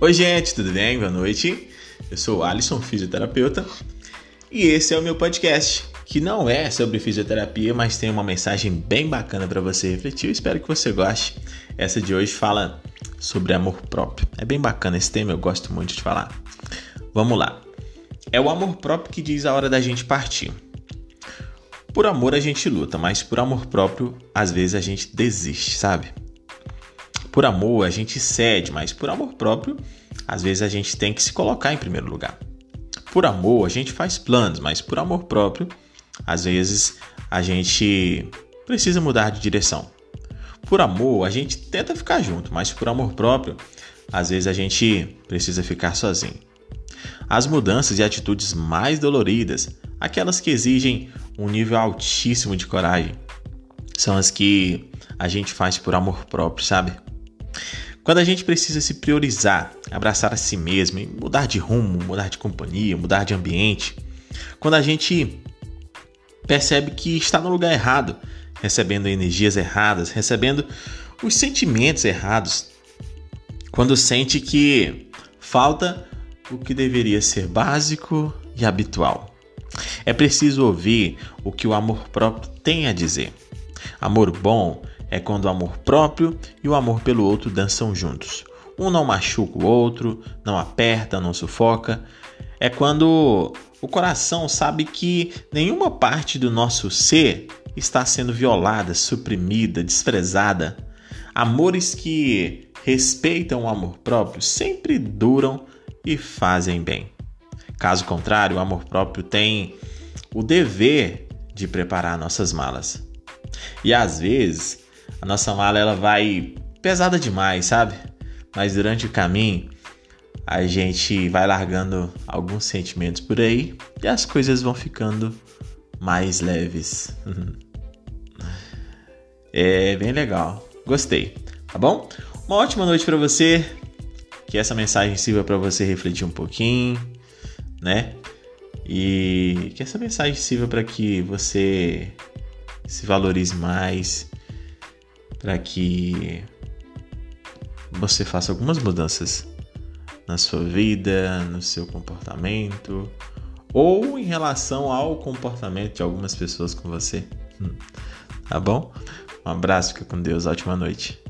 Oi, gente, tudo bem? Boa noite. Eu sou o Alisson, fisioterapeuta, e esse é o meu podcast, que não é sobre fisioterapia, mas tem uma mensagem bem bacana para você refletir. Eu espero que você goste. Essa de hoje fala sobre amor próprio. É bem bacana esse tema, eu gosto muito de falar. Vamos lá. É o amor próprio que diz a hora da gente partir. Por amor a gente luta, mas por amor próprio, às vezes a gente desiste, sabe? Por amor a gente cede, mas por amor próprio, às vezes a gente tem que se colocar em primeiro lugar. Por amor a gente faz planos, mas por amor próprio, às vezes a gente precisa mudar de direção. Por amor a gente tenta ficar junto, mas por amor próprio, às vezes a gente precisa ficar sozinho. As mudanças e atitudes mais doloridas, aquelas que exigem um nível altíssimo de coragem, são as que a gente faz por amor próprio, sabe? Quando a gente precisa se priorizar, abraçar a si mesmo, mudar de rumo, mudar de companhia, mudar de ambiente, quando a gente percebe que está no lugar errado, recebendo energias erradas, recebendo os sentimentos errados, quando sente que falta o que deveria ser básico e habitual. É preciso ouvir o que o amor próprio tem a dizer. Amor bom é quando o amor próprio e o amor pelo outro dançam juntos. Um não machuca o outro, não aperta, não sufoca. É quando o coração sabe que nenhuma parte do nosso ser está sendo violada, suprimida, desprezada. Amores que respeitam o amor próprio sempre duram e fazem bem. Caso contrário, o amor próprio tem o dever de preparar nossas malas. E às vezes, a nossa mala ela vai pesada demais, sabe? Mas durante o caminho, a gente vai largando alguns sentimentos por aí e as coisas vão ficando mais leves. é bem legal. Gostei, tá bom? Uma ótima noite para você. Que essa mensagem sirva para você refletir um pouquinho, né? E que essa mensagem sirva para que você se valorize mais, para que você faça algumas mudanças na sua vida, no seu comportamento ou em relação ao comportamento de algumas pessoas com você. Tá bom? Um abraço, fica com Deus, ótima noite.